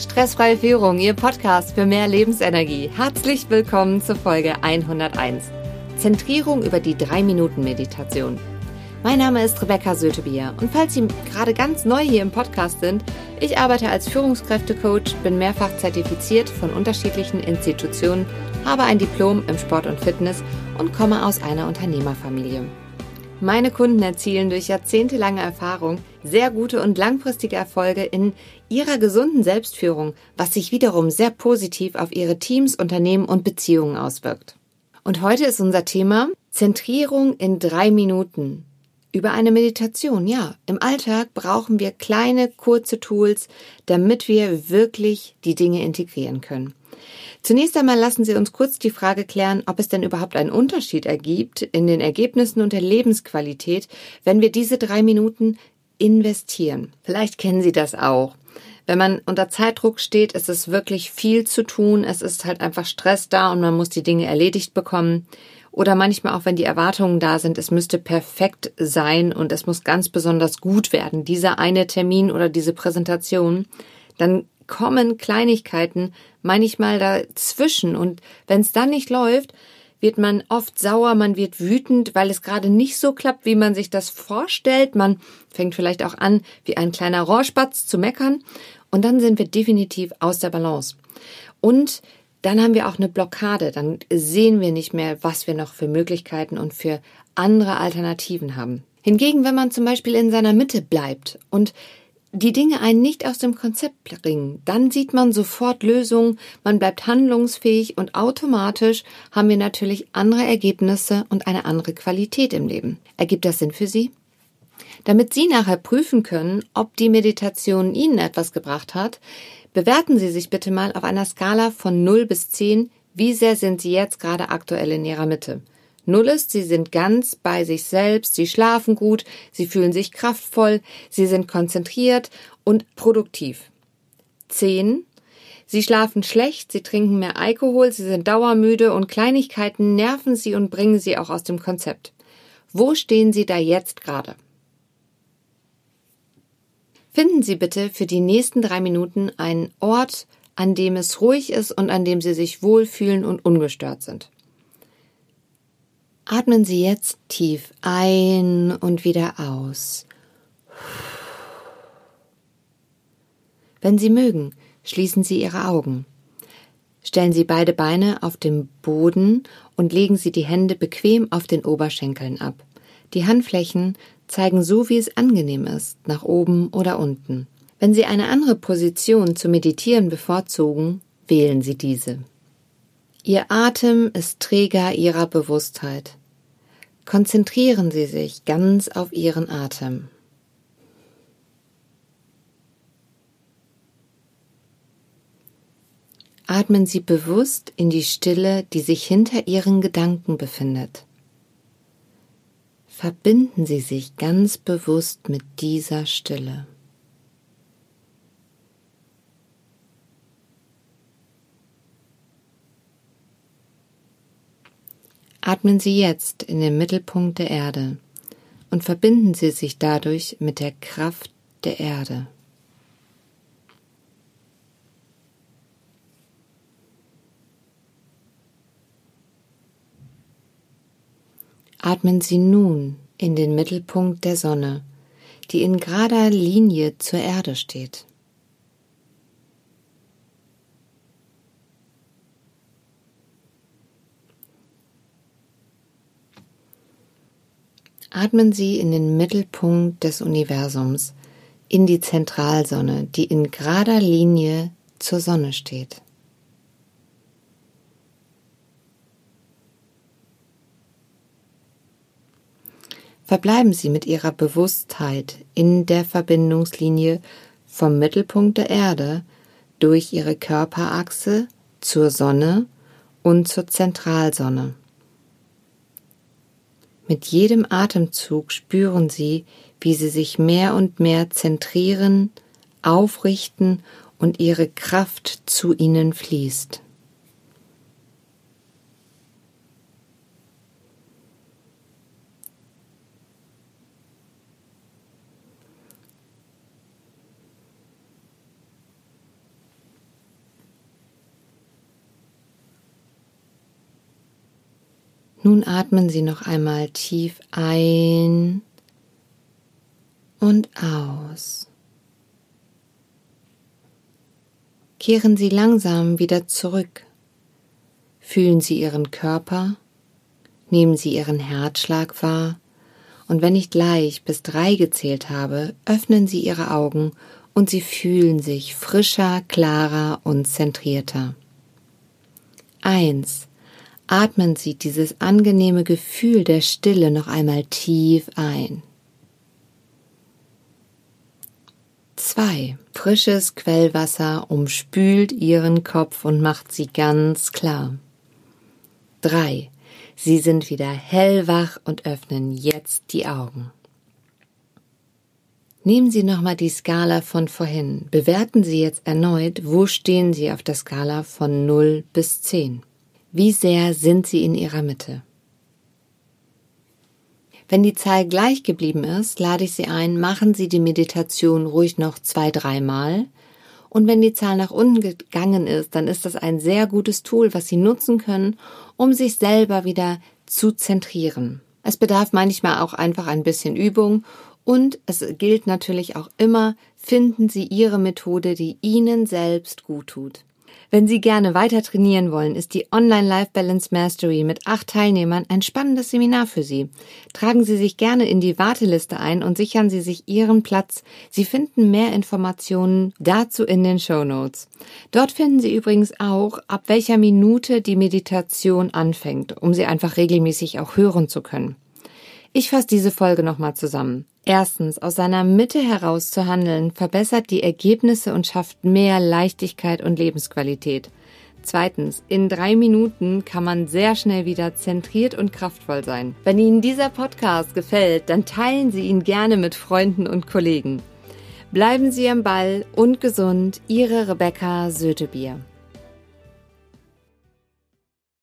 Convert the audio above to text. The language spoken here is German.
Stressfreie Führung, Ihr Podcast für mehr Lebensenergie. Herzlich willkommen zur Folge 101. Zentrierung über die 3-Minuten-Meditation. Mein Name ist Rebecca Sötebier und falls Sie gerade ganz neu hier im Podcast sind, ich arbeite als Führungskräftecoach, bin mehrfach zertifiziert von unterschiedlichen Institutionen, habe ein Diplom im Sport und Fitness und komme aus einer Unternehmerfamilie. Meine Kunden erzielen durch jahrzehntelange Erfahrung sehr gute und langfristige Erfolge in ihrer gesunden Selbstführung, was sich wiederum sehr positiv auf ihre Teams, Unternehmen und Beziehungen auswirkt. Und heute ist unser Thema Zentrierung in drei Minuten. Über eine Meditation, ja. Im Alltag brauchen wir kleine, kurze Tools, damit wir wirklich die Dinge integrieren können. Zunächst einmal lassen Sie uns kurz die Frage klären, ob es denn überhaupt einen Unterschied ergibt in den Ergebnissen und der Lebensqualität, wenn wir diese drei Minuten investieren. Vielleicht kennen Sie das auch. Wenn man unter Zeitdruck steht, ist es wirklich viel zu tun. Es ist halt einfach Stress da und man muss die Dinge erledigt bekommen. Oder manchmal auch, wenn die Erwartungen da sind, es müsste perfekt sein und es muss ganz besonders gut werden, dieser eine Termin oder diese Präsentation, dann kommen Kleinigkeiten manchmal dazwischen und wenn es dann nicht läuft, wird man oft sauer, man wird wütend, weil es gerade nicht so klappt, wie man sich das vorstellt. Man fängt vielleicht auch an, wie ein kleiner Rohrspatz zu meckern und dann sind wir definitiv aus der Balance. Und dann haben wir auch eine Blockade, dann sehen wir nicht mehr, was wir noch für Möglichkeiten und für andere Alternativen haben. Hingegen, wenn man zum Beispiel in seiner Mitte bleibt und die Dinge einen nicht aus dem Konzept bringen, dann sieht man sofort Lösungen, man bleibt handlungsfähig und automatisch haben wir natürlich andere Ergebnisse und eine andere Qualität im Leben. Ergibt das Sinn für Sie? Damit Sie nachher prüfen können, ob die Meditation Ihnen etwas gebracht hat, bewerten Sie sich bitte mal auf einer Skala von 0 bis 10, wie sehr sind Sie jetzt gerade aktuell in Ihrer Mitte. Null ist, sie sind ganz bei sich selbst, sie schlafen gut, sie fühlen sich kraftvoll, sie sind konzentriert und produktiv. Zehn, sie schlafen schlecht, sie trinken mehr Alkohol, sie sind dauermüde und Kleinigkeiten nerven sie und bringen sie auch aus dem Konzept. Wo stehen Sie da jetzt gerade? Finden Sie bitte für die nächsten drei Minuten einen Ort, an dem es ruhig ist und an dem Sie sich wohlfühlen und ungestört sind. Atmen Sie jetzt tief ein und wieder aus. Wenn Sie mögen, schließen Sie Ihre Augen. Stellen Sie beide Beine auf dem Boden und legen Sie die Hände bequem auf den Oberschenkeln ab. Die Handflächen zeigen so, wie es angenehm ist, nach oben oder unten. Wenn Sie eine andere Position zu meditieren bevorzugen, wählen Sie diese. Ihr Atem ist Träger Ihrer Bewusstheit. Konzentrieren Sie sich ganz auf Ihren Atem. Atmen Sie bewusst in die Stille, die sich hinter Ihren Gedanken befindet. Verbinden Sie sich ganz bewusst mit dieser Stille. Atmen Sie jetzt in den Mittelpunkt der Erde und verbinden Sie sich dadurch mit der Kraft der Erde. Atmen Sie nun in den Mittelpunkt der Sonne, die in gerader Linie zur Erde steht. Atmen Sie in den Mittelpunkt des Universums, in die Zentralsonne, die in gerader Linie zur Sonne steht. Verbleiben Sie mit Ihrer Bewusstheit in der Verbindungslinie vom Mittelpunkt der Erde durch Ihre Körperachse zur Sonne und zur Zentralsonne. Mit jedem Atemzug spüren Sie, wie Sie sich mehr und mehr zentrieren, aufrichten und Ihre Kraft zu Ihnen fließt. Nun atmen Sie noch einmal tief ein und aus. Kehren Sie langsam wieder zurück. Fühlen Sie Ihren Körper, nehmen Sie Ihren Herzschlag wahr und wenn ich gleich bis drei gezählt habe, öffnen Sie Ihre Augen und Sie fühlen sich frischer, klarer und zentrierter. Eins. Atmen Sie dieses angenehme Gefühl der Stille noch einmal tief ein. 2. Frisches Quellwasser umspült Ihren Kopf und macht Sie ganz klar. 3. Sie sind wieder hellwach und öffnen jetzt die Augen. Nehmen Sie nochmal die Skala von vorhin. Bewerten Sie jetzt erneut, wo stehen Sie auf der Skala von 0 bis 10. Wie sehr sind Sie in Ihrer Mitte? Wenn die Zahl gleich geblieben ist, lade ich Sie ein, machen Sie die Meditation ruhig noch zwei, dreimal. Und wenn die Zahl nach unten gegangen ist, dann ist das ein sehr gutes Tool, was Sie nutzen können, um sich selber wieder zu zentrieren. Es bedarf manchmal auch einfach ein bisschen Übung und es gilt natürlich auch immer, finden Sie Ihre Methode, die Ihnen selbst gut tut. Wenn Sie gerne weiter trainieren wollen, ist die Online Life Balance Mastery mit acht Teilnehmern ein spannendes Seminar für Sie. Tragen Sie sich gerne in die Warteliste ein und sichern Sie sich Ihren Platz. Sie finden mehr Informationen dazu in den Show Notes. Dort finden Sie übrigens auch, ab welcher Minute die Meditation anfängt, um sie einfach regelmäßig auch hören zu können. Ich fasse diese Folge nochmal zusammen. Erstens, aus seiner Mitte heraus zu handeln, verbessert die Ergebnisse und schafft mehr Leichtigkeit und Lebensqualität. Zweitens, in drei Minuten kann man sehr schnell wieder zentriert und kraftvoll sein. Wenn Ihnen dieser Podcast gefällt, dann teilen Sie ihn gerne mit Freunden und Kollegen. Bleiben Sie am Ball und gesund, Ihre Rebecca Sötebier.